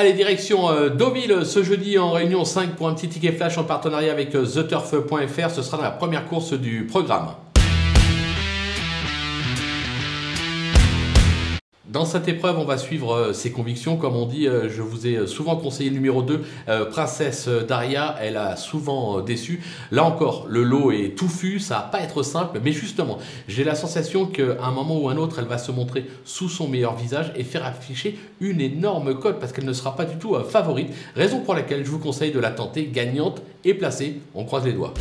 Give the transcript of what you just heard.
Allez, direction euh, Deauville ce jeudi en réunion 5 pour un petit ticket flash en partenariat avec euh, TheTurf.fr. Ce sera dans la première course du programme. Dans cette épreuve, on va suivre euh, ses convictions. Comme on dit, euh, je vous ai euh, souvent conseillé le numéro 2, Princesse Daria. Elle a souvent déçu. Là encore, le lot est touffu, ça va pas être simple. Mais justement, j'ai la sensation qu'à un moment ou un autre, elle va se montrer sous son meilleur visage et faire afficher une énorme cote parce qu'elle ne sera pas du tout favorite. Raison pour laquelle je vous conseille de la tenter gagnante et placée. On croise les doigts.